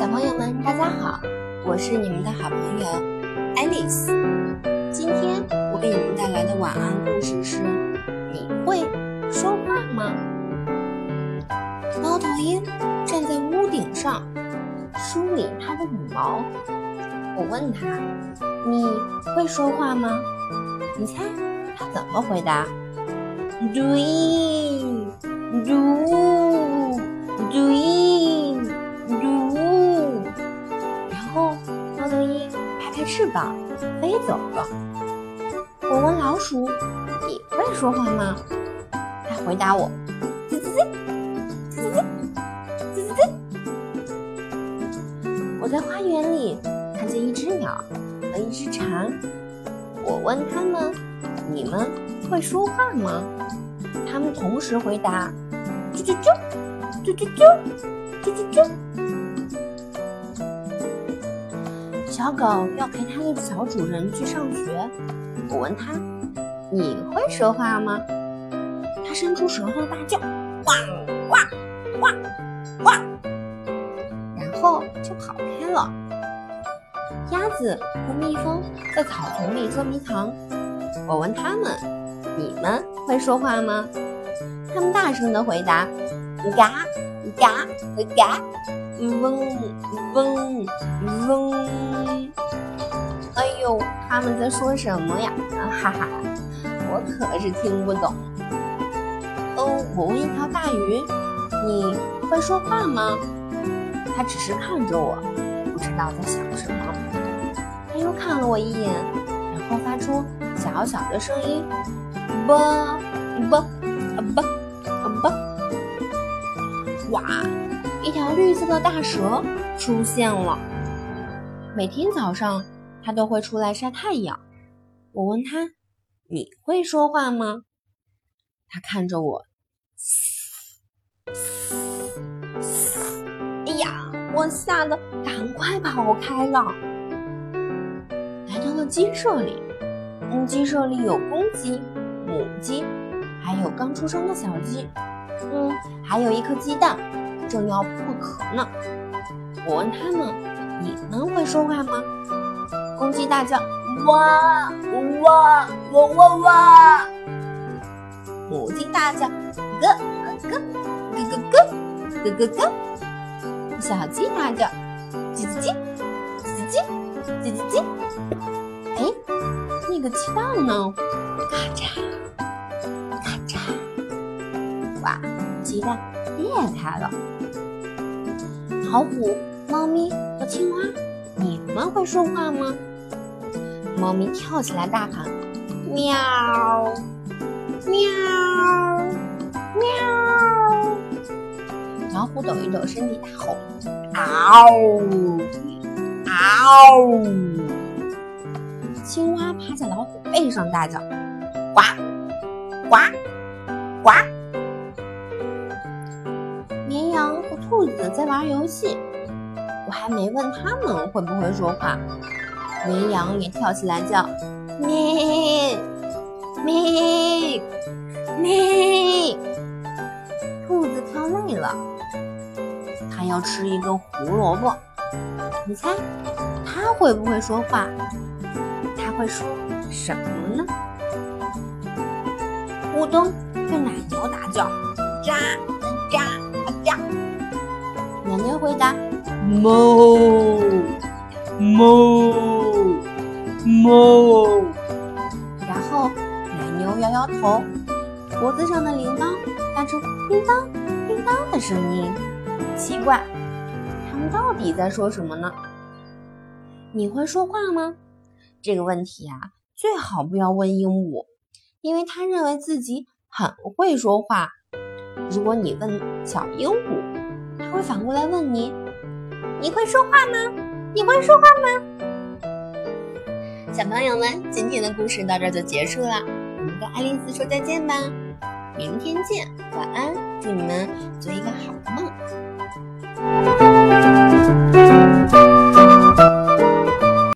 小朋友们，大家好，我是你们的好朋友爱丽丝。今天我给你们带来的晚安故事是：你会说话吗？猫头鹰站在屋顶上梳理它的羽毛。我问他：“你会说话吗？”你猜他怎么回答？？Do it, do.，翅膀飞走了。我问老鼠：“你会说话吗？”它回答我：“吱吱吱，吱吱吱，吱吱吱。”我在花园里看见一只鸟和一只蝉。我问它们：“你们会说话吗？”它们同时回答：“啾啾啾，啾啾啾，啾啾啾。”小狗要陪它的小主人去上学。我问它：“你会说话吗？”它伸出舌头大叫：“汪汪汪汪！”然后就跑开了。鸭子和蜜蜂在草丛里捉迷藏。我问它们：“你们会说话吗？”它们大声地回答：“嘎嘎嘎，嗡嗡嗡。”哎呦，他们在说什么呀？哈哈，我可是听不懂。哦，我问一条大鱼：“你会说话吗？”它只是看着我，不知道在想什么。它又看了我一眼，然后发出小小的声音：“啵啵啵啵！”哇，绿色的大蛇出现了。每天早上，它都会出来晒太阳。我问它：“你会说话吗？”它看着我，哎呀，我吓得赶快跑开了。来到了鸡舍里，嗯，鸡舍里有公鸡、母鸡，还有刚出生的小鸡，嗯，还有一颗鸡蛋正要破壳呢，我问他们：“你们会说话吗？”公鸡大叫：“哇哇哇哇哇！”母鸡大叫：“咯咯咯咯咯咯咯咯咯！”小鸡大叫：“叽叽叽叽叽叽叽叽叽！”哎，那个鸡蛋呢？咔嚓咔嚓，哇，鸡蛋！裂开了。老虎、猫咪和青蛙，你们会说话吗？猫咪跳起来大喊：“喵！”喵喵！老虎抖一抖身体，大吼：“嗷嗷！”青蛙趴在老虎背上大叫：“呱呱呱！”兔子在玩游戏，我还没问他们会不会说话，绵羊也跳起来叫：“咩！”咩咩，兔子跳累了，它要吃一根胡萝卜。你猜它会不会说话？它会说什么呢？咕咚，对奶牛大叫：“喳喳喳！”奶牛回答：“哞哞哞。”然后奶。牛摇摇头，脖子上的铃铛发出叮当叮当的声音。奇怪，他们到底在说什么呢？你会说话吗？这个问题啊，最好不要问鹦鹉，因为它认为自己很会说话。如果你问小鹦鹉，它会反过来问你：你会说话吗？你会说话吗？小朋友们，今天的故事到这就结束了。我们跟爱丽丝说再见吧，明天见，晚安，祝你们做一个好的梦。